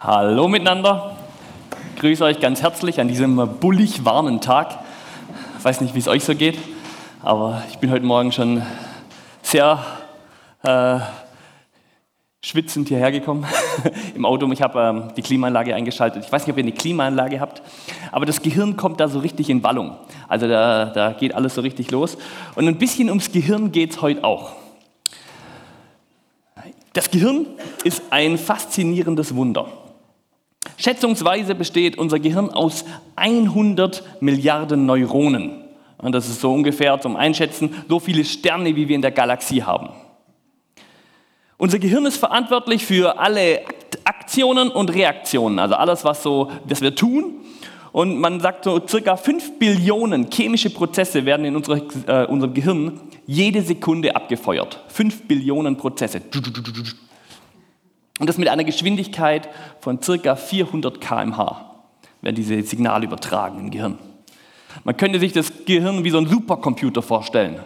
Hallo miteinander. Ich grüße euch ganz herzlich an diesem bullig warmen Tag. Ich weiß nicht, wie es euch so geht, aber ich bin heute Morgen schon sehr äh, schwitzend hierher gekommen im Auto. Ich habe ähm, die Klimaanlage eingeschaltet. Ich weiß nicht, ob ihr eine Klimaanlage habt, aber das Gehirn kommt da so richtig in Wallung. Also da, da geht alles so richtig los. Und ein bisschen ums Gehirn geht es heute auch. Das Gehirn ist ein faszinierendes Wunder. Schätzungsweise besteht unser Gehirn aus 100 Milliarden Neuronen. Und das ist so ungefähr zum Einschätzen so viele Sterne, wie wir in der Galaxie haben. Unser Gehirn ist verantwortlich für alle Aktionen und Reaktionen, also alles, was, so, was wir tun. Und man sagt so, circa 5 Billionen chemische Prozesse werden in unserer, äh, unserem Gehirn jede Sekunde abgefeuert. 5 Billionen Prozesse. Und das mit einer Geschwindigkeit von ca. 400 km/h werden diese Signale übertragen im Gehirn. Man könnte sich das Gehirn wie so ein Supercomputer vorstellen.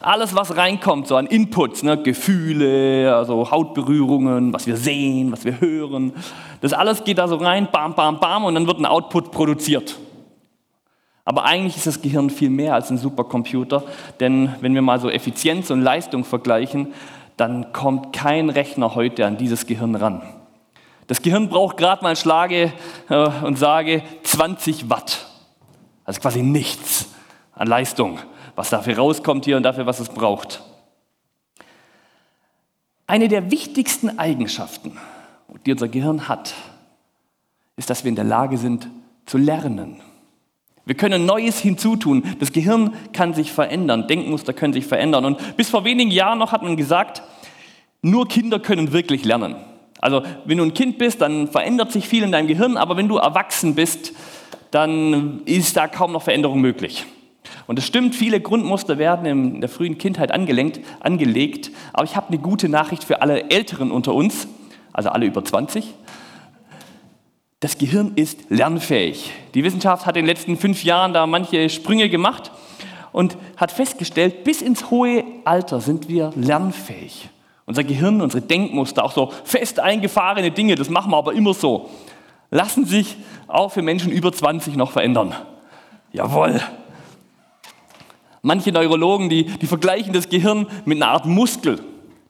Alles, was reinkommt, so an Inputs, ne, Gefühle, also Hautberührungen, was wir sehen, was wir hören, das alles geht da so rein, bam, bam, bam, und dann wird ein Output produziert. Aber eigentlich ist das Gehirn viel mehr als ein Supercomputer, denn wenn wir mal so Effizienz und Leistung vergleichen, dann kommt kein Rechner heute an dieses Gehirn ran. Das Gehirn braucht gerade mal Schlage äh, und sage 20 Watt. Also quasi nichts an Leistung, was dafür rauskommt hier und dafür, was es braucht. Eine der wichtigsten Eigenschaften, die unser Gehirn hat, ist, dass wir in der Lage sind zu lernen. Wir können Neues hinzutun. Das Gehirn kann sich verändern, Denkmuster können sich verändern. Und bis vor wenigen Jahren noch hat man gesagt, nur Kinder können wirklich lernen. Also wenn du ein Kind bist, dann verändert sich viel in deinem Gehirn, aber wenn du erwachsen bist, dann ist da kaum noch Veränderung möglich. Und es stimmt, viele Grundmuster werden in der frühen Kindheit angelenkt, angelegt, aber ich habe eine gute Nachricht für alle Älteren unter uns, also alle über 20. Das Gehirn ist lernfähig. Die Wissenschaft hat in den letzten fünf Jahren da manche Sprünge gemacht und hat festgestellt, bis ins hohe Alter sind wir lernfähig. Unser Gehirn, unsere Denkmuster, auch so fest eingefahrene Dinge, das machen wir aber immer so, lassen sich auch für Menschen über 20 noch verändern. Jawohl. Manche Neurologen, die, die vergleichen das Gehirn mit einer Art Muskel,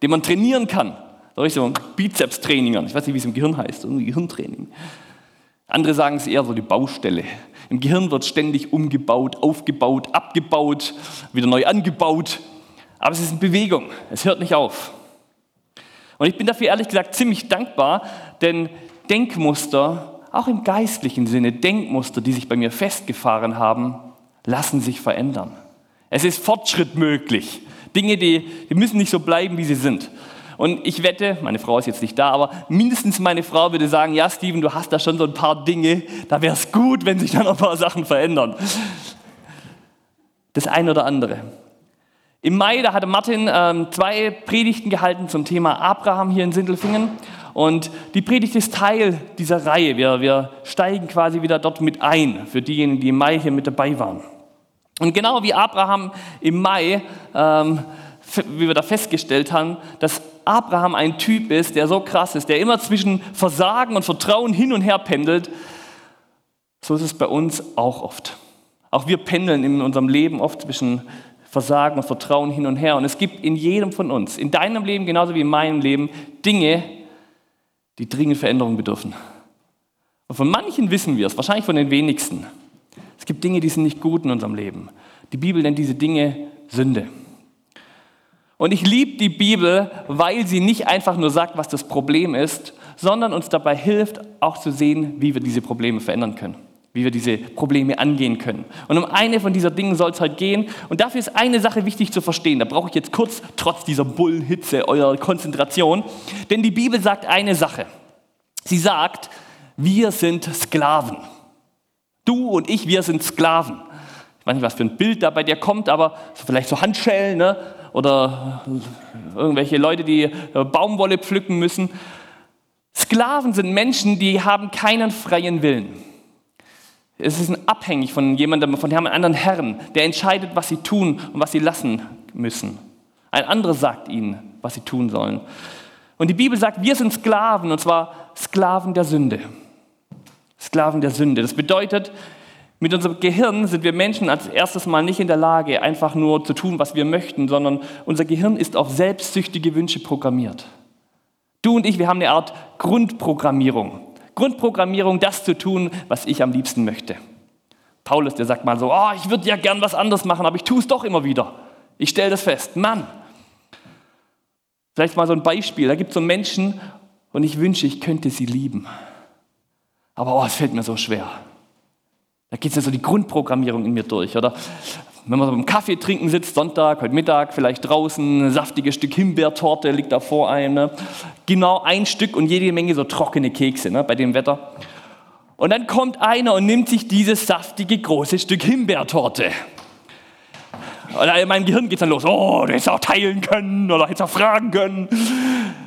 den man trainieren kann. Da ich so Bizeps-Training Ich weiß nicht, wie es im Gehirn heißt, irgendwie Gehirntraining. Andere sagen es eher so die Baustelle. Im Gehirn wird ständig umgebaut, aufgebaut, abgebaut, wieder neu angebaut. Aber es ist in Bewegung. Es hört nicht auf. Und ich bin dafür ehrlich gesagt ziemlich dankbar, denn Denkmuster, auch im geistlichen Sinne, Denkmuster, die sich bei mir festgefahren haben, lassen sich verändern. Es ist Fortschritt möglich. Dinge, die, die müssen nicht so bleiben, wie sie sind. Und ich wette, meine Frau ist jetzt nicht da, aber mindestens meine Frau würde sagen, ja Steven, du hast da schon so ein paar Dinge, da wäre es gut, wenn sich dann ein paar Sachen verändern. Das eine oder andere. Im Mai, da hatte Martin ähm, zwei Predigten gehalten zum Thema Abraham hier in Sindelfingen. Und die Predigt ist Teil dieser Reihe. Wir, wir steigen quasi wieder dort mit ein, für diejenigen, die im Mai hier mit dabei waren. Und genau wie Abraham im Mai, ähm, wie wir da festgestellt haben, dass Abraham ein Typ ist, der so krass ist, der immer zwischen Versagen und Vertrauen hin und her pendelt, so ist es bei uns auch oft. Auch wir pendeln in unserem Leben oft zwischen Versagen und Vertrauen hin und her. Und es gibt in jedem von uns, in deinem Leben genauso wie in meinem Leben, Dinge, die dringend Veränderung bedürfen. Und von manchen wissen wir es, wahrscheinlich von den wenigsten. Es gibt Dinge, die sind nicht gut in unserem Leben. Die Bibel nennt diese Dinge Sünde. Und ich liebe die Bibel, weil sie nicht einfach nur sagt, was das Problem ist, sondern uns dabei hilft, auch zu sehen, wie wir diese Probleme verändern können, wie wir diese Probleme angehen können. Und um eine von dieser Dingen soll es heute gehen. Und dafür ist eine Sache wichtig zu verstehen. Da brauche ich jetzt kurz, trotz dieser Bullenhitze, eure Konzentration. Denn die Bibel sagt eine Sache. Sie sagt, wir sind Sklaven. Du und ich, wir sind Sklaven. Ich weiß nicht, was für ein Bild da bei dir kommt, aber vielleicht so Handschellen, ne? Oder irgendwelche Leute, die äh, Baumwolle pflücken müssen. Sklaven sind Menschen, die haben keinen freien Willen. Es ist abhängig von jemandem, von einem anderen Herrn, der entscheidet, was sie tun und was sie lassen müssen. Ein anderer sagt ihnen, was sie tun sollen. Und die Bibel sagt, wir sind Sklaven, und zwar Sklaven der Sünde. Sklaven der Sünde. Das bedeutet, mit unserem Gehirn sind wir Menschen als erstes Mal nicht in der Lage, einfach nur zu tun, was wir möchten, sondern unser Gehirn ist auf selbstsüchtige Wünsche programmiert. Du und ich, wir haben eine Art Grundprogrammierung. Grundprogrammierung, das zu tun, was ich am liebsten möchte. Paulus, der sagt mal so, oh, ich würde ja gern was anderes machen, aber ich tue es doch immer wieder. Ich stelle das fest. Mann, vielleicht mal so ein Beispiel. Da gibt es so Menschen und ich wünsche, ich könnte sie lieben. Aber oh, es fällt mir so schwer. Da geht ja so die Grundprogrammierung in mir durch. Oder wenn man so beim Kaffee trinken sitzt, Sonntag, heute Mittag, vielleicht draußen, ein saftiges Stück Himbeertorte liegt da vor einem. Ne? Genau ein Stück und jede Menge so trockene Kekse ne, bei dem Wetter. Und dann kommt einer und nimmt sich dieses saftige große Stück Himbeertorte. Und in meinem Gehirn geht es dann los, oh, du hättest auch teilen können oder hättest auch fragen können.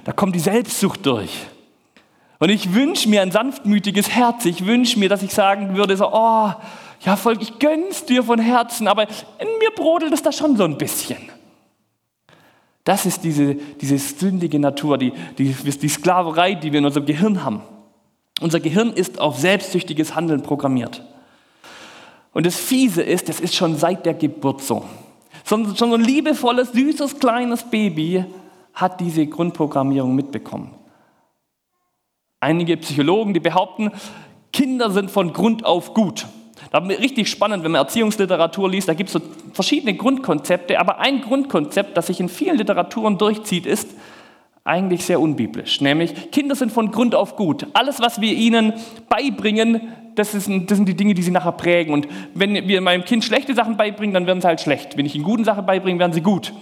Da kommt die Selbstsucht durch. Und ich wünsche mir ein sanftmütiges Herz. Ich wünsche mir, dass ich sagen würde, so, oh, ja, Volk, ich gönn's dir von Herzen, aber in mir brodelt es da schon so ein bisschen. Das ist diese, diese sündige Natur, die, die, die Sklaverei, die wir in unserem Gehirn haben. Unser Gehirn ist auf selbstsüchtiges Handeln programmiert. Und das Fiese ist, das ist schon seit der Geburt so. Schon, schon so ein liebevolles, süßes, kleines Baby hat diese Grundprogrammierung mitbekommen. Einige Psychologen, die behaupten, Kinder sind von Grund auf gut. Ist richtig spannend, wenn man Erziehungsliteratur liest. Da gibt es so verschiedene Grundkonzepte, aber ein Grundkonzept, das sich in vielen Literaturen durchzieht, ist eigentlich sehr unbiblisch. Nämlich, Kinder sind von Grund auf gut. Alles, was wir ihnen beibringen, das, ist, das sind die Dinge, die sie nachher prägen. Und wenn wir meinem Kind schlechte Sachen beibringen, dann werden sie halt schlecht. Wenn ich ihnen gute Sachen beibringe, werden sie gut.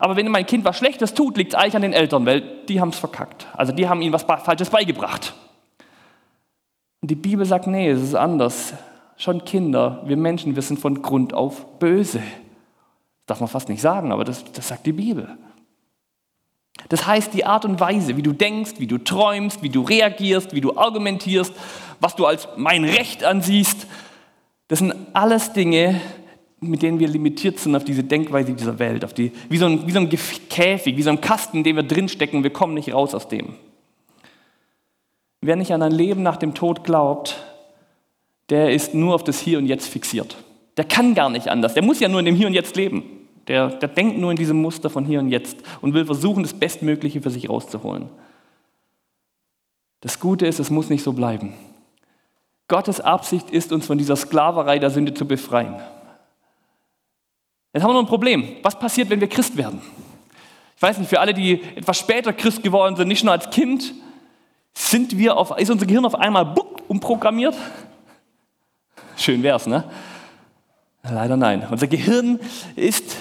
Aber wenn mein Kind was Schlechtes tut, liegt es eigentlich an den Eltern, weil die haben es verkackt. Also die haben ihnen was Falsches beigebracht. Und die Bibel sagt, nee, es ist anders. Schon Kinder, wir Menschen, wir sind von Grund auf böse. Das darf man fast nicht sagen, aber das, das sagt die Bibel. Das heißt, die Art und Weise, wie du denkst, wie du träumst, wie du reagierst, wie du argumentierst, was du als mein Recht ansiehst, das sind alles Dinge, mit denen wir limitiert sind auf diese Denkweise dieser Welt, auf die, wie, so ein, wie so ein Käfig, wie so ein Kasten, in dem wir drinstecken, wir kommen nicht raus aus dem. Wer nicht an ein Leben nach dem Tod glaubt, der ist nur auf das Hier und Jetzt fixiert. Der kann gar nicht anders. Der muss ja nur in dem Hier und Jetzt leben. Der, der denkt nur in diesem Muster von Hier und Jetzt und will versuchen, das Bestmögliche für sich rauszuholen. Das Gute ist, es muss nicht so bleiben. Gottes Absicht ist, uns von dieser Sklaverei der Sünde zu befreien. Jetzt haben wir noch ein Problem. Was passiert, wenn wir Christ werden? Ich weiß nicht, für alle, die etwas später Christ geworden sind, nicht nur als Kind, sind wir auf, ist unser Gehirn auf einmal umprogrammiert? Schön wär's, ne? Leider nein. Unser Gehirn ist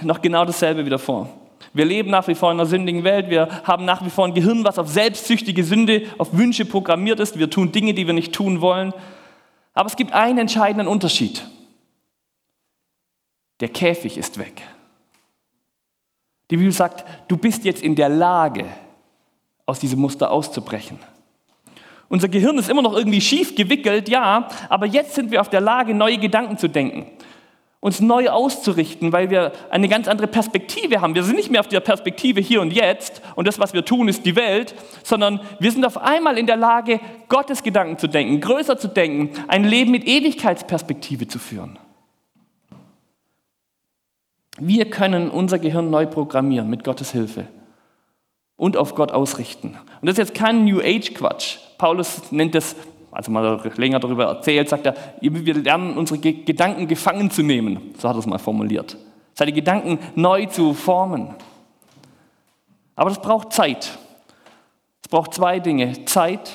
noch genau dasselbe wieder vor. Wir leben nach wie vor in einer sündigen Welt. Wir haben nach wie vor ein Gehirn, was auf selbstsüchtige Sünde, auf Wünsche programmiert ist. Wir tun Dinge, die wir nicht tun wollen. Aber es gibt einen entscheidenden Unterschied der Käfig ist weg. Die Bibel sagt, du bist jetzt in der Lage, aus diesem Muster auszubrechen. Unser Gehirn ist immer noch irgendwie schief gewickelt, ja, aber jetzt sind wir auf der Lage, neue Gedanken zu denken, uns neu auszurichten, weil wir eine ganz andere Perspektive haben. Wir sind nicht mehr auf der Perspektive hier und jetzt und das, was wir tun, ist die Welt, sondern wir sind auf einmal in der Lage, Gottes Gedanken zu denken, größer zu denken, ein Leben mit Ewigkeitsperspektive zu führen. Wir können unser Gehirn neu programmieren mit Gottes Hilfe und auf Gott ausrichten. Und das ist jetzt kein New Age Quatsch. Paulus nennt das, also mal länger darüber erzählt, sagt er, wir lernen unsere Gedanken gefangen zu nehmen. So hat er es mal formuliert. Seine Gedanken neu zu formen. Aber das braucht Zeit. Es braucht zwei Dinge: Zeit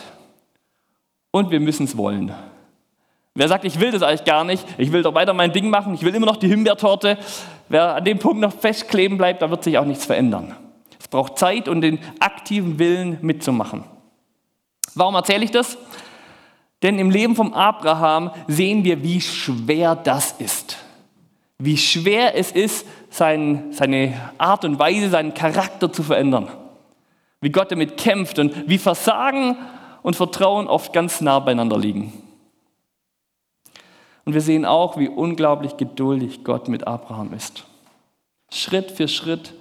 und wir müssen es wollen. Wer sagt, ich will das eigentlich gar nicht, ich will doch weiter mein Ding machen, ich will immer noch die Himbeertorte, wer an dem Punkt noch festkleben bleibt, da wird sich auch nichts verändern. Es braucht Zeit und den aktiven Willen mitzumachen. Warum erzähle ich das? Denn im Leben von Abraham sehen wir, wie schwer das ist. Wie schwer es ist, sein, seine Art und Weise, seinen Charakter zu verändern. Wie Gott damit kämpft und wie Versagen und Vertrauen oft ganz nah beieinander liegen. Und wir sehen auch, wie unglaublich geduldig Gott mit Abraham ist. Schritt für Schritt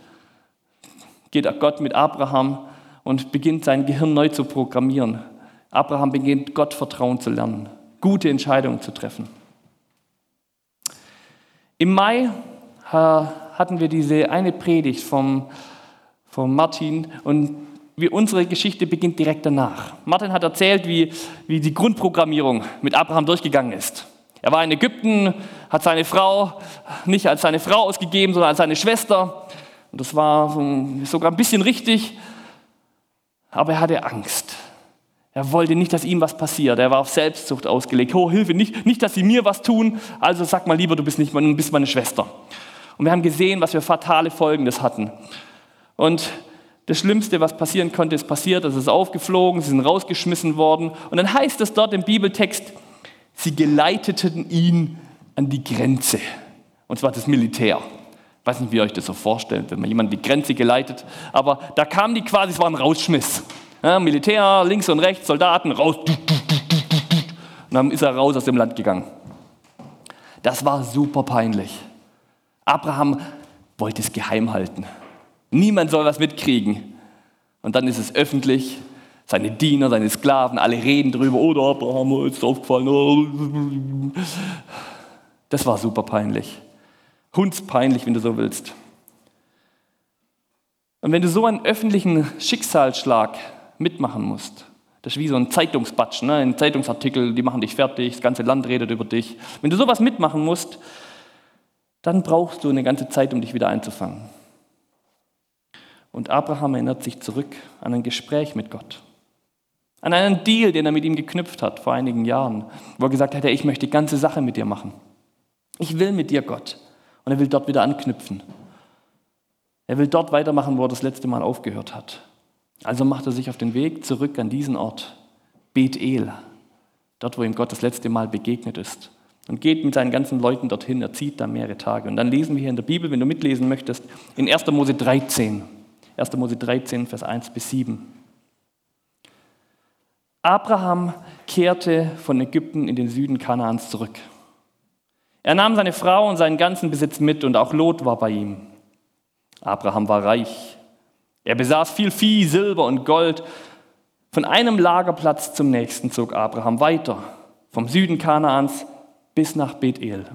geht Gott mit Abraham und beginnt sein Gehirn neu zu programmieren. Abraham beginnt Gott Vertrauen zu lernen, gute Entscheidungen zu treffen. Im Mai hatten wir diese eine Predigt vom, vom Martin und wie unsere Geschichte beginnt direkt danach. Martin hat erzählt, wie, wie die Grundprogrammierung mit Abraham durchgegangen ist. Er war in Ägypten, hat seine Frau nicht als seine Frau ausgegeben, sondern als seine Schwester. Und das war sogar ein bisschen richtig, aber er hatte Angst. Er wollte nicht, dass ihm was passiert. Er war auf Selbstzucht ausgelegt. Oh, Hilfe, nicht, nicht, dass sie mir was tun. Also sag mal lieber, du bist, nicht, du bist meine Schwester. Und wir haben gesehen, was für fatale Folgen das hatten. Und das Schlimmste, was passieren konnte, ist passiert. Es ist aufgeflogen, sie sind rausgeschmissen worden. Und dann heißt es dort im Bibeltext, sie geleiteten ihn an die Grenze. Und zwar das Militär. Ich weiß nicht, wie ihr euch das so vorstellt, wenn man jemanden die Grenze geleitet. Aber da kamen die quasi, es war ein Rausschmiss. Ja, Militär, links und rechts, Soldaten, raus. Und dann ist er raus aus dem Land gegangen. Das war super peinlich. Abraham wollte es geheim halten. Niemand soll was mitkriegen. Und dann ist es öffentlich. Seine Diener, seine Sklaven, alle reden drüber. Oh, Abraham ist aufgefallen. Oh. Das war super peinlich. Hundspeinlich, wenn du so willst. Und wenn du so einen öffentlichen Schicksalsschlag mitmachen musst, das ist wie so ein Zeitungsbatsch, ne? ein Zeitungsartikel, die machen dich fertig, das ganze Land redet über dich. Wenn du sowas mitmachen musst, dann brauchst du eine ganze Zeit, um dich wieder einzufangen. Und Abraham erinnert sich zurück an ein Gespräch mit Gott. An einen Deal, den er mit ihm geknüpft hat vor einigen Jahren, wo er gesagt hat, ich möchte die ganze Sache mit dir machen. Ich will mit dir, Gott. Und er will dort wieder anknüpfen. Er will dort weitermachen, wo er das letzte Mal aufgehört hat. Also macht er sich auf den Weg zurück an diesen Ort, Bethel, dort, wo ihm Gott das letzte Mal begegnet ist. Und geht mit seinen ganzen Leuten dorthin, er zieht da mehrere Tage. Und dann lesen wir hier in der Bibel, wenn du mitlesen möchtest, in 1. Mose 13. 1. Mose 13, Vers 1 bis 7. Abraham kehrte von Ägypten in den Süden Kanaans zurück. Er nahm seine Frau und seinen ganzen Besitz mit und auch Lot war bei ihm. Abraham war reich. Er besaß viel Vieh, Silber und Gold. Von einem Lagerplatz zum nächsten zog Abraham weiter, vom Süden Kanaans bis nach Bethel.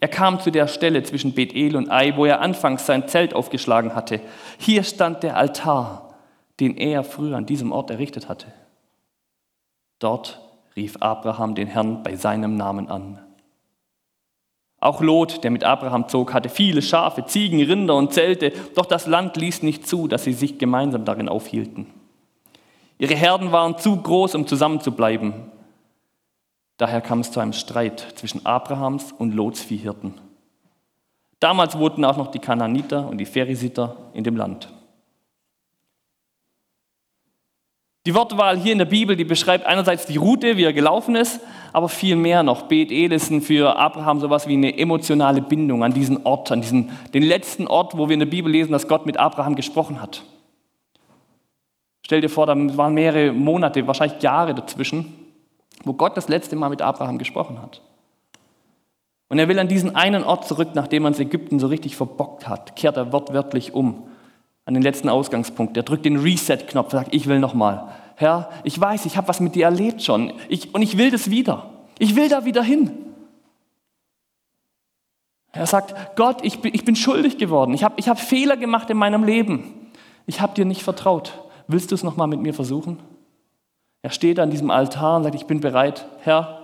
Er kam zu der Stelle zwischen Bethel und Ai, wo er anfangs sein Zelt aufgeschlagen hatte. Hier stand der Altar, den er früher an diesem Ort errichtet hatte. Dort rief Abraham den Herrn bei seinem Namen an. Auch Lot, der mit Abraham zog, hatte viele Schafe, Ziegen, Rinder und Zelte, doch das Land ließ nicht zu, dass sie sich gemeinsam darin aufhielten. Ihre Herden waren zu groß, um zusammenzubleiben. Daher kam es zu einem Streit zwischen Abrahams und Lots Viehhirten. Damals wohnten auch noch die Kananiter und die Pherisiter in dem Land. Die Wortwahl hier in der Bibel, die beschreibt einerseits die Route, wie er gelaufen ist, aber viel mehr noch. Bet El ist für Abraham sowas wie eine emotionale Bindung an diesen Ort, an diesen, den letzten Ort, wo wir in der Bibel lesen, dass Gott mit Abraham gesprochen hat. Stell dir vor, da waren mehrere Monate, wahrscheinlich Jahre dazwischen wo Gott das letzte Mal mit Abraham gesprochen hat. Und er will an diesen einen Ort zurück, nachdem man es Ägypten so richtig verbockt hat, kehrt er wortwörtlich um an den letzten Ausgangspunkt. Er drückt den Reset-Knopf, sagt, ich will nochmal. Herr, ich weiß, ich habe was mit dir erlebt schon ich, und ich will das wieder. Ich will da wieder hin. Er sagt, Gott, ich bin, ich bin schuldig geworden. Ich habe ich hab Fehler gemacht in meinem Leben. Ich habe dir nicht vertraut. Willst du es nochmal mit mir versuchen? Er steht an diesem Altar und sagt, ich bin bereit, Herr.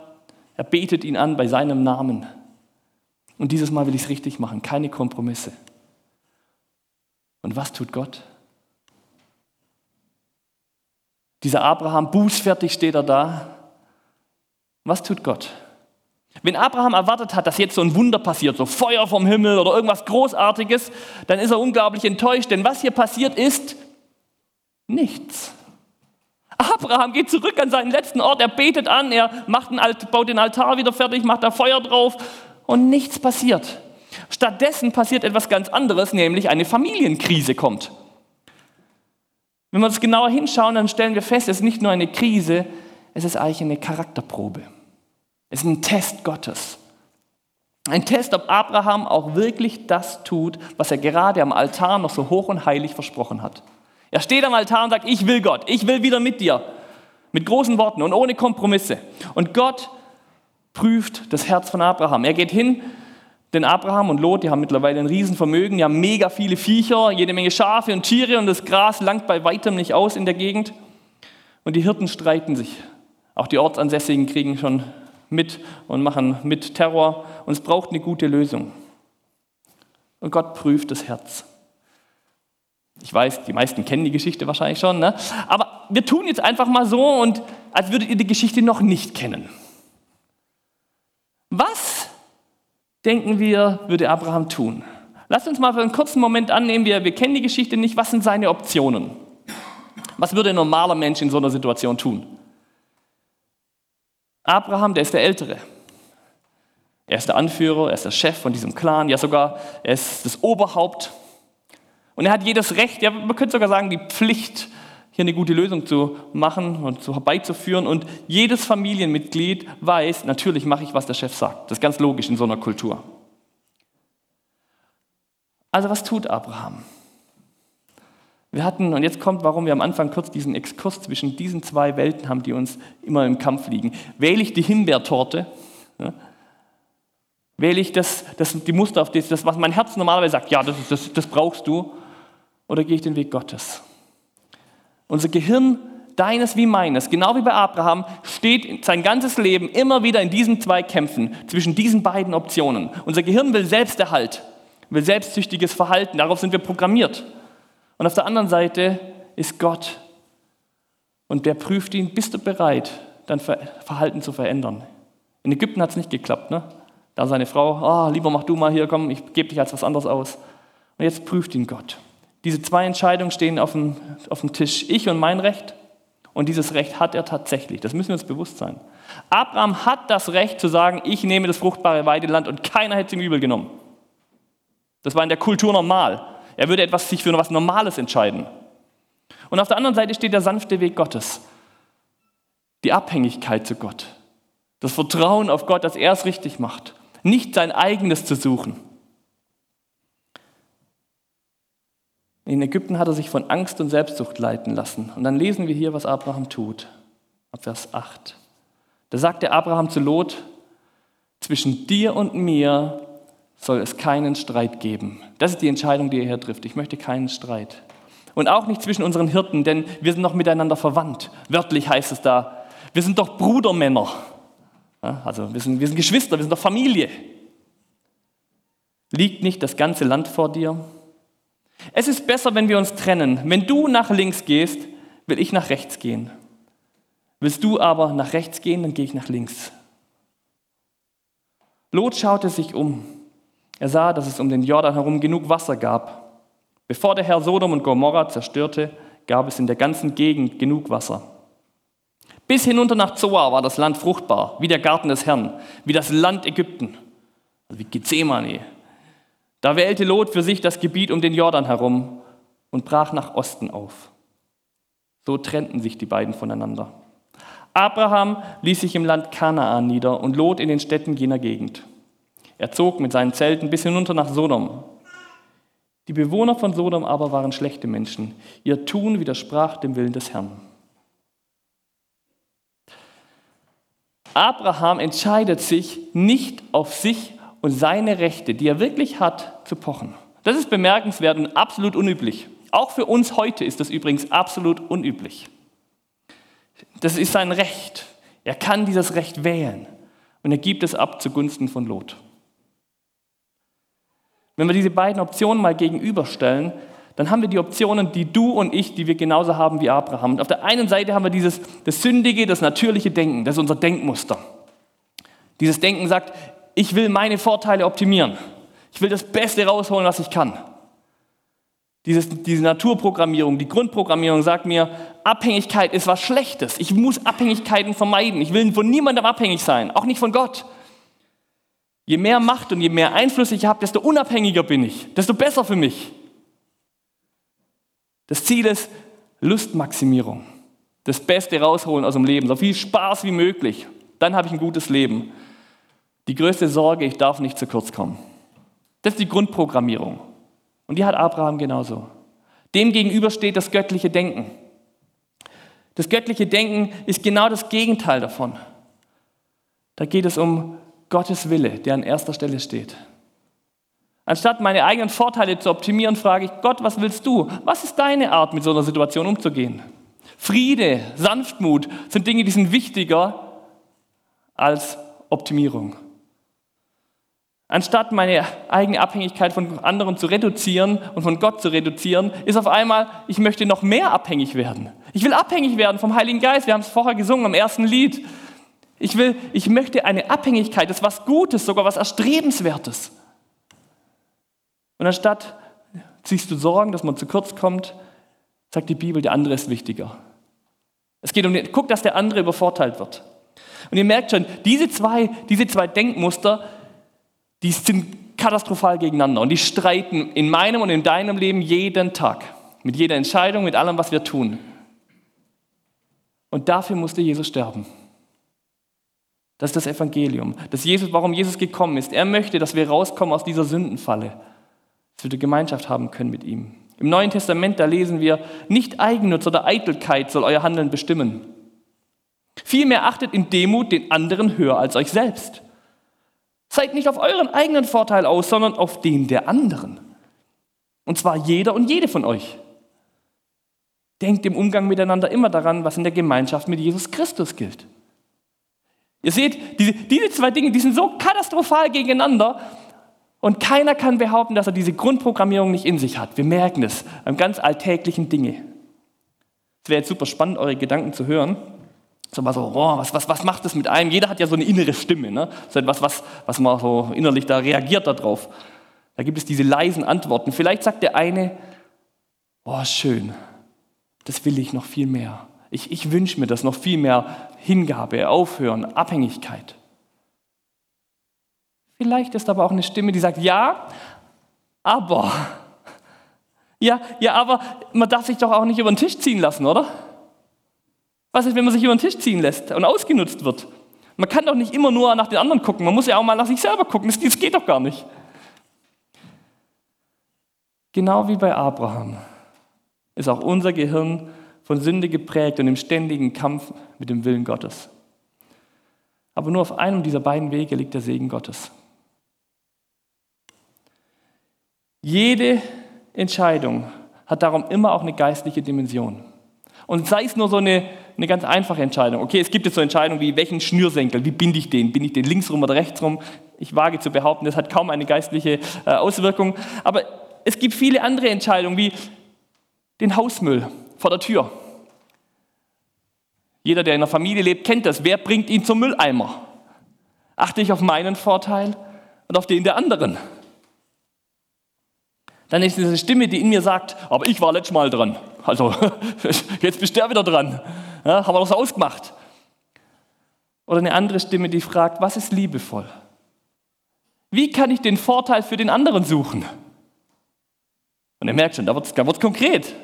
Er betet ihn an bei seinem Namen. Und dieses Mal will ich es richtig machen, keine Kompromisse. Und was tut Gott? Dieser Abraham, bußfertig steht er da. Was tut Gott? Wenn Abraham erwartet hat, dass jetzt so ein Wunder passiert, so Feuer vom Himmel oder irgendwas Großartiges, dann ist er unglaublich enttäuscht, denn was hier passiert ist, nichts. Abraham geht zurück an seinen letzten Ort, er betet an, er macht einen, baut den Altar wieder fertig, macht da Feuer drauf und nichts passiert. Stattdessen passiert etwas ganz anderes, nämlich eine Familienkrise kommt. Wenn wir uns genauer hinschauen, dann stellen wir fest, es ist nicht nur eine Krise, es ist eigentlich eine Charakterprobe. Es ist ein Test Gottes. Ein Test, ob Abraham auch wirklich das tut, was er gerade am Altar noch so hoch und heilig versprochen hat. Er steht am Altar und sagt, ich will Gott, ich will wieder mit dir. Mit großen Worten und ohne Kompromisse. Und Gott prüft das Herz von Abraham. Er geht hin, denn Abraham und Lot, die haben mittlerweile ein Riesenvermögen, die haben mega viele Viecher, jede Menge Schafe und Tiere und das Gras langt bei weitem nicht aus in der Gegend. Und die Hirten streiten sich. Auch die Ortsansässigen kriegen schon mit und machen mit Terror. Und es braucht eine gute Lösung. Und Gott prüft das Herz. Ich weiß, die meisten kennen die Geschichte wahrscheinlich schon, ne? aber wir tun jetzt einfach mal so und als würdet ihr die Geschichte noch nicht kennen. Was denken wir, würde Abraham tun? Lasst uns mal für einen kurzen Moment annehmen, wir, wir kennen die Geschichte nicht, was sind seine Optionen? Was würde ein normaler Mensch in so einer Situation tun? Abraham, der ist der Ältere. Er ist der Anführer, er ist der Chef von diesem Clan, ja sogar, er ist das Oberhaupt. Und er hat jedes Recht, ja, man könnte sogar sagen, die Pflicht, hier eine gute Lösung zu machen und zu herbeizuführen. Und jedes Familienmitglied weiß, natürlich mache ich, was der Chef sagt. Das ist ganz logisch in so einer Kultur. Also was tut Abraham? Wir hatten, und jetzt kommt, warum wir am Anfang kurz diesen Exkurs zwischen diesen zwei Welten haben, die uns immer im Kampf liegen. Wähle ich die Himbeertorte? Ja? Wähle ich das, das, die Muster auf das, was mein Herz normalerweise sagt, ja, das, das, das brauchst du? Oder gehe ich den Weg Gottes? Unser Gehirn, deines wie meines, genau wie bei Abraham, steht sein ganzes Leben immer wieder in diesen zwei Kämpfen, zwischen diesen beiden Optionen. Unser Gehirn will Selbsterhalt, will selbstsüchtiges Verhalten, darauf sind wir programmiert. Und auf der anderen Seite ist Gott. Und der prüft ihn, bist du bereit, dein Verhalten zu verändern? In Ägypten hat es nicht geklappt. Ne? Da seine Frau, oh, lieber mach du mal hier, komm, ich gebe dich als was anderes aus. Und jetzt prüft ihn Gott. Diese zwei Entscheidungen stehen auf dem, auf dem Tisch, ich und mein Recht. Und dieses Recht hat er tatsächlich. Das müssen wir uns bewusst sein. Abraham hat das Recht zu sagen, ich nehme das fruchtbare Weideland und keiner hätte es ihm übel genommen. Das war in der Kultur normal. Er würde etwas sich für etwas Normales entscheiden. Und auf der anderen Seite steht der sanfte Weg Gottes. Die Abhängigkeit zu Gott. Das Vertrauen auf Gott, dass er es richtig macht. Nicht sein eigenes zu suchen. In Ägypten hat er sich von Angst und Selbstsucht leiten lassen. Und dann lesen wir hier, was Abraham tut. Ab Vers 8. Da sagte Abraham zu Lot, zwischen dir und mir soll es keinen Streit geben. Das ist die Entscheidung, die er hier trifft. Ich möchte keinen Streit. Und auch nicht zwischen unseren Hirten, denn wir sind noch miteinander verwandt. Wörtlich heißt es da, wir sind doch Brudermänner. Also wir sind, wir sind Geschwister, wir sind doch Familie. Liegt nicht das ganze Land vor dir? Es ist besser, wenn wir uns trennen. Wenn du nach links gehst, will ich nach rechts gehen. Willst du aber nach rechts gehen, dann gehe ich nach links. Lot schaute sich um. Er sah, dass es um den Jordan herum genug Wasser gab. Bevor der Herr Sodom und Gomorra zerstörte, gab es in der ganzen Gegend genug Wasser. Bis hinunter nach Zoar war das Land fruchtbar, wie der Garten des Herrn, wie das Land Ägypten, also wie Gethsemane. Da wählte Lot für sich das Gebiet um den Jordan herum und brach nach Osten auf. So trennten sich die beiden voneinander. Abraham ließ sich im Land Kanaan nieder und Lot in den Städten jener Gegend. Er zog mit seinen Zelten bis hinunter nach Sodom. Die Bewohner von Sodom aber waren schlechte Menschen. Ihr Tun widersprach dem Willen des Herrn. Abraham entscheidet sich nicht auf sich und seine Rechte, die er wirklich hat, zu pochen. Das ist bemerkenswert und absolut unüblich. Auch für uns heute ist das übrigens absolut unüblich. Das ist sein Recht. Er kann dieses Recht wählen und er gibt es ab zugunsten von Lot. Wenn wir diese beiden Optionen mal gegenüberstellen, dann haben wir die Optionen, die du und ich, die wir genauso haben wie Abraham. Und auf der einen Seite haben wir dieses das sündige, das natürliche Denken, das ist unser Denkmuster. Dieses Denken sagt, ich will meine Vorteile optimieren. Ich will das Beste rausholen, was ich kann. Dieses, diese Naturprogrammierung, die Grundprogrammierung sagt mir, Abhängigkeit ist was Schlechtes. Ich muss Abhängigkeiten vermeiden. Ich will von niemandem abhängig sein, auch nicht von Gott. Je mehr Macht und je mehr Einfluss ich habe, desto unabhängiger bin ich, desto besser für mich. Das Ziel ist Lustmaximierung. Das Beste rausholen aus dem Leben, so viel Spaß wie möglich. Dann habe ich ein gutes Leben. Die größte Sorge, ich darf nicht zu kurz kommen. Das ist die Grundprogrammierung. Und die hat Abraham genauso. Dem gegenüber steht das göttliche Denken. Das göttliche Denken ist genau das Gegenteil davon. Da geht es um Gottes Wille, der an erster Stelle steht. Anstatt meine eigenen Vorteile zu optimieren, frage ich Gott, was willst du? Was ist deine Art, mit so einer Situation umzugehen? Friede, Sanftmut sind Dinge, die sind wichtiger als Optimierung. Anstatt meine eigene Abhängigkeit von anderen zu reduzieren und von Gott zu reduzieren, ist auf einmal, ich möchte noch mehr abhängig werden. Ich will abhängig werden vom Heiligen Geist. Wir haben es vorher gesungen im ersten Lied. Ich will, ich möchte eine Abhängigkeit, das ist was Gutes, sogar was Erstrebenswertes. Und anstatt ziehst du Sorgen, dass man zu kurz kommt, sagt die Bibel, der andere ist wichtiger. Es geht um den, guck, dass der andere übervorteilt wird. Und ihr merkt schon, diese zwei, diese zwei Denkmuster, die sind katastrophal gegeneinander und die streiten in meinem und in deinem Leben jeden Tag. Mit jeder Entscheidung, mit allem, was wir tun. Und dafür musste Jesus sterben. Das ist das Evangelium. Das Jesus, warum Jesus gekommen ist. Er möchte, dass wir rauskommen aus dieser Sündenfalle. Dass wir die Gemeinschaft haben können mit ihm. Im Neuen Testament, da lesen wir, nicht Eigennutz oder Eitelkeit soll euer Handeln bestimmen. Vielmehr achtet in Demut den anderen höher als euch selbst. Seid nicht auf euren eigenen Vorteil aus, sondern auf den der anderen. Und zwar jeder und jede von euch. Denkt im Umgang miteinander immer daran, was in der Gemeinschaft mit Jesus Christus gilt. Ihr seht, diese, diese zwei Dinge, die sind so katastrophal gegeneinander und keiner kann behaupten, dass er diese Grundprogrammierung nicht in sich hat. Wir merken es an ganz alltäglichen Dinge. Es wäre jetzt super spannend, eure Gedanken zu hören. So mal so, oh, was, was, was macht das mit einem? Jeder hat ja so eine innere Stimme, ne? so etwas, was, was man so innerlich da reagiert darauf. Da gibt es diese leisen Antworten. Vielleicht sagt der eine, oh schön, das will ich noch viel mehr. Ich, ich wünsche mir das noch viel mehr Hingabe, Aufhören, Abhängigkeit. Vielleicht ist aber auch eine Stimme, die sagt, ja, aber. Ja, ja, aber man darf sich doch auch nicht über den Tisch ziehen lassen, oder? Was ist, wenn man sich über den Tisch ziehen lässt und ausgenutzt wird? Man kann doch nicht immer nur nach den anderen gucken, man muss ja auch mal nach sich selber gucken, das, geht doch gar nicht. Genau wie bei Abraham ist auch unser Gehirn von Sünde geprägt und im ständigen Kampf mit dem Willen Gottes. Aber nur auf einem dieser beiden Wege liegt der Segen Gottes. Jede Entscheidung hat darum immer auch eine geistliche Dimension. Und sei es nur so eine, eine ganz einfache Entscheidung. Okay, es gibt jetzt so Entscheidungen wie, welchen Schnürsenkel, wie binde ich den? Binde ich den links rum oder rechts rum? Ich wage zu behaupten, das hat kaum eine geistliche äh, Auswirkung. Aber es gibt viele andere Entscheidungen, wie den Hausmüll vor der Tür. Jeder, der in einer Familie lebt, kennt das. Wer bringt ihn zum Mülleimer? Achte ich auf meinen Vorteil und auf den der anderen? Dann ist diese Stimme, die in mir sagt, aber ich war letztes Mal dran. Also jetzt bist du wieder dran. Ja, haben wir das ausgemacht. Oder eine andere Stimme, die fragt, was ist liebevoll? Wie kann ich den Vorteil für den anderen suchen? Und ihr merkt schon, da wird es konkret.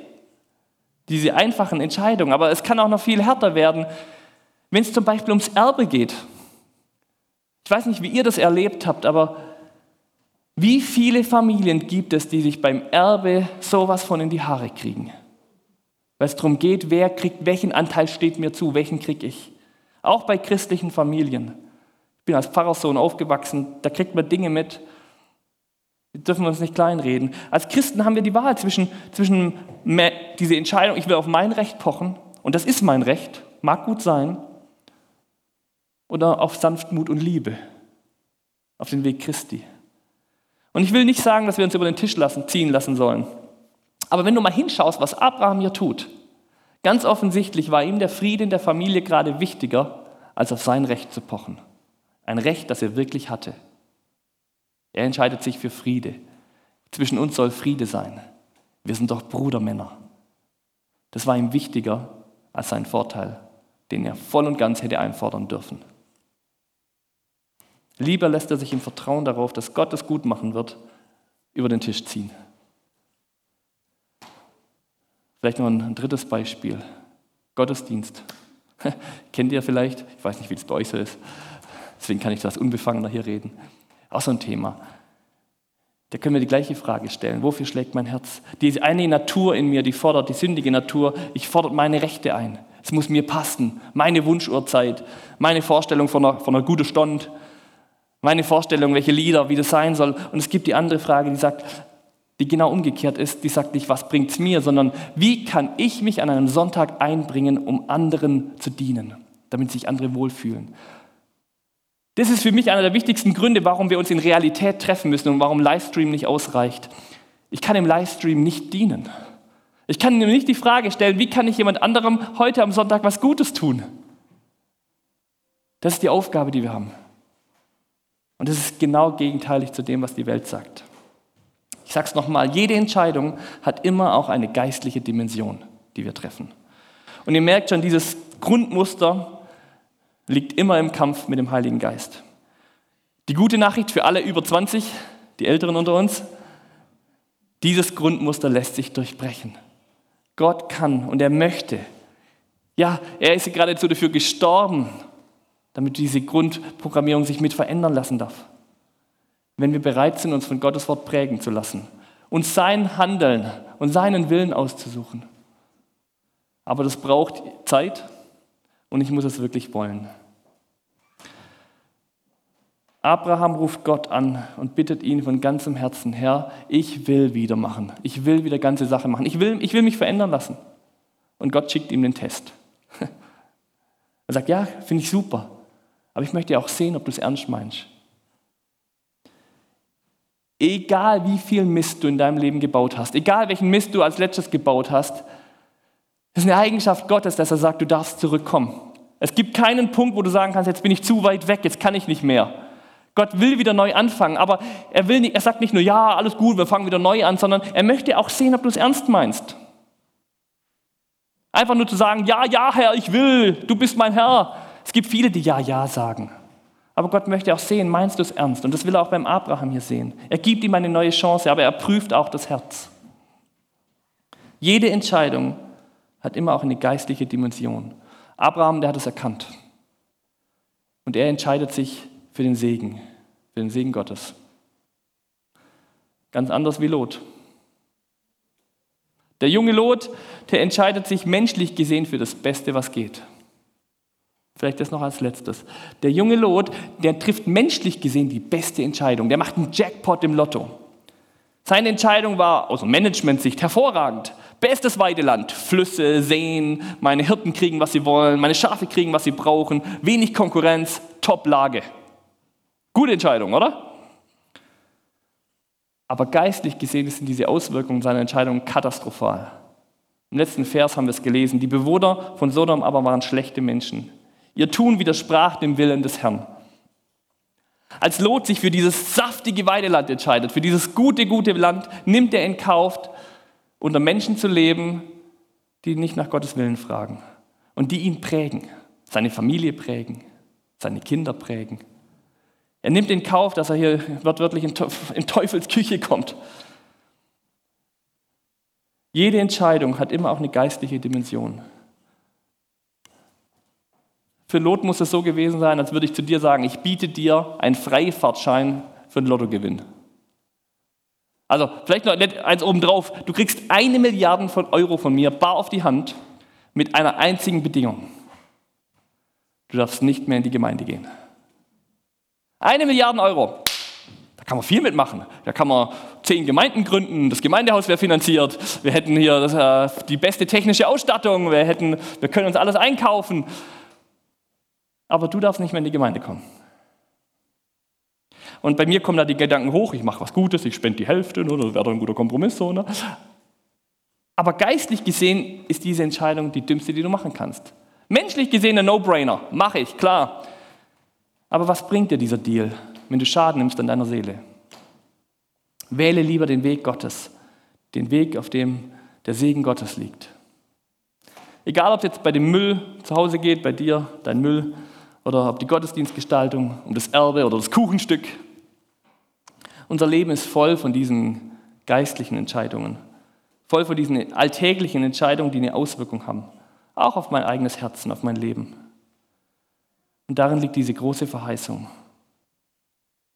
Diese einfachen Entscheidungen. Aber es kann auch noch viel härter werden, wenn es zum Beispiel ums Erbe geht. Ich weiß nicht, wie ihr das erlebt habt, aber wie viele Familien gibt es, die sich beim Erbe sowas von in die Haare kriegen? Weil es darum geht, wer kriegt, welchen Anteil steht mir zu, welchen kriege ich. Auch bei christlichen Familien. Ich bin als Pfarrerssohn aufgewachsen, da kriegt man Dinge mit, die dürfen wir uns nicht kleinreden. Als Christen haben wir die Wahl zwischen, zwischen diese Entscheidung, ich will auf mein Recht pochen, und das ist mein Recht, mag gut sein, oder auf Sanftmut und Liebe, auf den Weg Christi. Und ich will nicht sagen, dass wir uns über den Tisch lassen, ziehen lassen sollen. Aber wenn du mal hinschaust, was Abraham hier tut, ganz offensichtlich war ihm der Friede in der Familie gerade wichtiger, als auf sein Recht zu pochen. Ein Recht, das er wirklich hatte. Er entscheidet sich für Friede. Zwischen uns soll Friede sein. Wir sind doch Brudermänner. Das war ihm wichtiger als sein Vorteil, den er voll und ganz hätte einfordern dürfen. Lieber lässt er sich im Vertrauen darauf, dass Gott es gut machen wird, über den Tisch ziehen. Vielleicht noch ein drittes Beispiel. Gottesdienst. Kennt ihr vielleicht? Ich weiß nicht, wie es bei euch so ist. Deswegen kann ich das unbefangener hier reden. Auch so ein Thema. Da können wir die gleiche Frage stellen. Wofür schlägt mein Herz? Diese eine Natur in mir, die fordert, die sündige Natur, ich fordere meine Rechte ein. Es muss mir passen. Meine Wunschuhrzeit, meine Vorstellung von einer, von einer guten Stunde, meine Vorstellung, welche Lieder, wie das sein soll. Und es gibt die andere Frage, die sagt, die genau umgekehrt ist, die sagt nicht, was bringt es mir, sondern wie kann ich mich an einem Sonntag einbringen, um anderen zu dienen, damit sich andere wohlfühlen. Das ist für mich einer der wichtigsten Gründe, warum wir uns in Realität treffen müssen und warum Livestream nicht ausreicht. Ich kann im Livestream nicht dienen. Ich kann ihm nicht die Frage stellen, wie kann ich jemand anderem heute am Sonntag was Gutes tun? Das ist die Aufgabe, die wir haben. Und das ist genau gegenteilig zu dem, was die Welt sagt. Ich sage es nochmal, jede Entscheidung hat immer auch eine geistliche Dimension, die wir treffen. Und ihr merkt schon, dieses Grundmuster liegt immer im Kampf mit dem Heiligen Geist. Die gute Nachricht für alle über 20, die Älteren unter uns, dieses Grundmuster lässt sich durchbrechen. Gott kann und er möchte. Ja, er ist geradezu dafür gestorben, damit diese Grundprogrammierung sich mit verändern lassen darf. Wenn wir bereit sind, uns von Gottes Wort prägen zu lassen, uns sein Handeln und seinen Willen auszusuchen. Aber das braucht Zeit und ich muss es wirklich wollen. Abraham ruft Gott an und bittet ihn von ganzem Herzen, Herr, ich will wieder machen. Ich will wieder ganze Sache machen. Ich will, ich will mich verändern lassen. Und Gott schickt ihm den Test. Er sagt, ja, finde ich super. Aber ich möchte ja auch sehen, ob du es ernst meinst. Egal wie viel Mist du in deinem Leben gebaut hast, egal welchen Mist du als letztes gebaut hast, das ist eine Eigenschaft Gottes, dass er sagt, du darfst zurückkommen. Es gibt keinen Punkt, wo du sagen kannst, jetzt bin ich zu weit weg, jetzt kann ich nicht mehr. Gott will wieder neu anfangen, aber er, will nicht, er sagt nicht nur, ja, alles gut, wir fangen wieder neu an, sondern er möchte auch sehen, ob du es ernst meinst. Einfach nur zu sagen, ja, ja, Herr, ich will, du bist mein Herr. Es gibt viele, die ja, ja sagen. Aber Gott möchte auch sehen, meinst du es ernst? Und das will er auch beim Abraham hier sehen. Er gibt ihm eine neue Chance, aber er prüft auch das Herz. Jede Entscheidung hat immer auch eine geistliche Dimension. Abraham, der hat es erkannt. Und er entscheidet sich für den Segen, für den Segen Gottes. Ganz anders wie Lot. Der junge Lot, der entscheidet sich menschlich gesehen für das Beste, was geht. Vielleicht das noch als letztes. Der junge Lot, der trifft menschlich gesehen die beste Entscheidung. Der macht einen Jackpot im Lotto. Seine Entscheidung war aus Management-Sicht hervorragend. Bestes Weideland, Flüsse, Seen, meine Hirten kriegen, was sie wollen, meine Schafe kriegen, was sie brauchen, wenig Konkurrenz, Top-Lage. Gute Entscheidung, oder? Aber geistlich gesehen sind diese Auswirkungen seiner Entscheidung katastrophal. Im letzten Vers haben wir es gelesen. Die Bewohner von Sodom aber waren schlechte Menschen. Ihr Tun widersprach dem Willen des Herrn. Als Lot sich für dieses saftige Weideland entscheidet, für dieses gute, gute Land, nimmt er in Kauf, unter Menschen zu leben, die nicht nach Gottes Willen fragen und die ihn prägen, seine Familie prägen, seine Kinder prägen. Er nimmt in Kauf, dass er hier wortwörtlich in Teufels Küche kommt. Jede Entscheidung hat immer auch eine geistliche Dimension. Für Lot muss es so gewesen sein, als würde ich zu dir sagen, ich biete dir einen Freifahrtschein für einen Lottogewinn. Also vielleicht noch eins obendrauf, du kriegst eine Milliarde von Euro von mir bar auf die Hand mit einer einzigen Bedingung. Du darfst nicht mehr in die Gemeinde gehen. Eine Milliarde Euro. Da kann man viel mitmachen. Da kann man zehn Gemeinden gründen, das Gemeindehaus wäre finanziert, wir hätten hier das, äh, die beste technische Ausstattung, wir, hätten, wir können uns alles einkaufen. Aber du darfst nicht mehr in die Gemeinde kommen. Und bei mir kommen da die Gedanken hoch, ich mache was Gutes, ich spende die Hälfte, ne, das wäre doch ein guter Kompromiss. So, ne? Aber geistlich gesehen ist diese Entscheidung die dümmste, die du machen kannst. Menschlich gesehen ein No-Brainer, mache ich, klar. Aber was bringt dir dieser Deal, wenn du Schaden nimmst an deiner Seele? Wähle lieber den Weg Gottes, den Weg, auf dem der Segen Gottes liegt. Egal, ob es jetzt bei dem Müll zu Hause geht, bei dir, dein Müll, oder ob die Gottesdienstgestaltung, um das Erbe oder das Kuchenstück. Unser Leben ist voll von diesen geistlichen Entscheidungen, voll von diesen alltäglichen Entscheidungen, die eine Auswirkung haben, auch auf mein eigenes Herzen, auf mein Leben. Und darin liegt diese große Verheißung,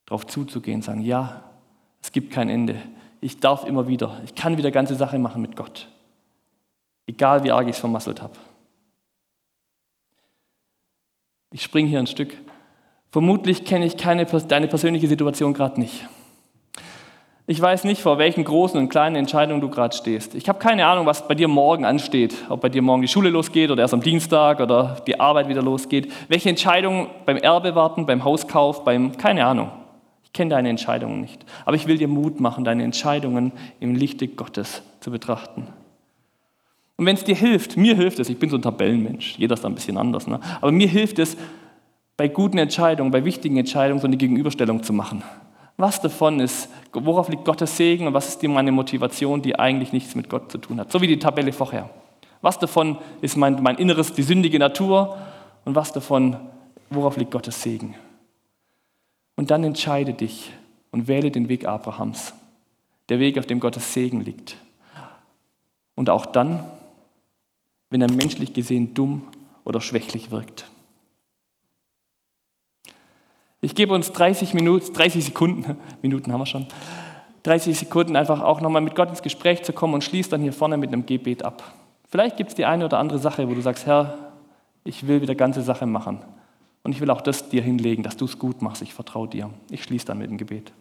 darauf zuzugehen, sagen, ja, Es gibt kein Ende. Ich darf immer wieder. Ich kann wieder ganze Sache machen mit Gott. Egal wie arg ich es vermasselt habe. Ich springe hier ein Stück. Vermutlich kenne ich keine, deine persönliche Situation gerade nicht. Ich weiß nicht, vor welchen großen und kleinen Entscheidungen du gerade stehst. Ich habe keine Ahnung, was bei dir morgen ansteht. Ob bei dir morgen die Schule losgeht oder erst am Dienstag oder die Arbeit wieder losgeht. Welche Entscheidungen beim Erbe warten, beim Hauskauf, beim... Keine Ahnung. Ich kenne deine Entscheidungen nicht. Aber ich will dir Mut machen, deine Entscheidungen im Lichte Gottes zu betrachten. Und wenn es dir hilft, mir hilft es, ich bin so ein Tabellenmensch, jeder ist da ein bisschen anders, ne? aber mir hilft es, bei guten Entscheidungen, bei wichtigen Entscheidungen so eine Gegenüberstellung zu machen. Was davon ist, worauf liegt Gottes Segen und was ist meine Motivation, die eigentlich nichts mit Gott zu tun hat? So wie die Tabelle vorher. Was davon ist mein, mein Inneres, die sündige Natur und was davon, worauf liegt Gottes Segen? Und dann entscheide dich und wähle den Weg Abrahams, der Weg, auf dem Gottes Segen liegt. Und auch dann, wenn er menschlich gesehen dumm oder schwächlich wirkt. Ich gebe uns 30 Minuten, 30 Sekunden, Minuten haben wir schon, 30 Sekunden einfach auch nochmal mit Gott ins Gespräch zu kommen und schließ dann hier vorne mit einem Gebet ab. Vielleicht gibt es die eine oder andere Sache, wo du sagst, Herr, ich will wieder ganze Sache machen. Und ich will auch das dir hinlegen, dass du es gut machst. Ich vertraue dir. Ich schließe dann mit dem Gebet.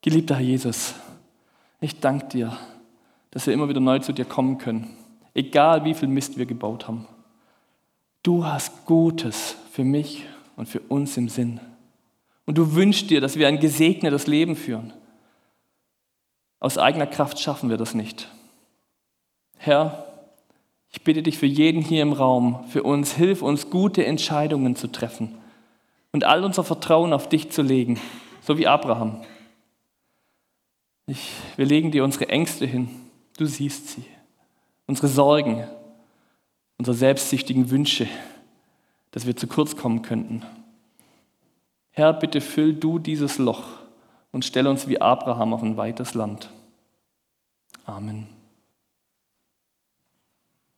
Geliebter Herr Jesus, ich danke dir, dass wir immer wieder neu zu dir kommen können, egal wie viel Mist wir gebaut haben. Du hast Gutes für mich und für uns im Sinn. Und du wünschst dir, dass wir ein gesegnetes Leben führen. Aus eigener Kraft schaffen wir das nicht. Herr, ich bitte dich für jeden hier im Raum, für uns, hilf uns, gute Entscheidungen zu treffen und all unser Vertrauen auf dich zu legen, so wie Abraham. Ich, wir legen dir unsere Ängste hin. Du siehst sie. Unsere Sorgen, unsere selbstsüchtigen Wünsche, dass wir zu kurz kommen könnten. Herr, bitte füll du dieses Loch und stell uns wie Abraham auf ein weites Land. Amen.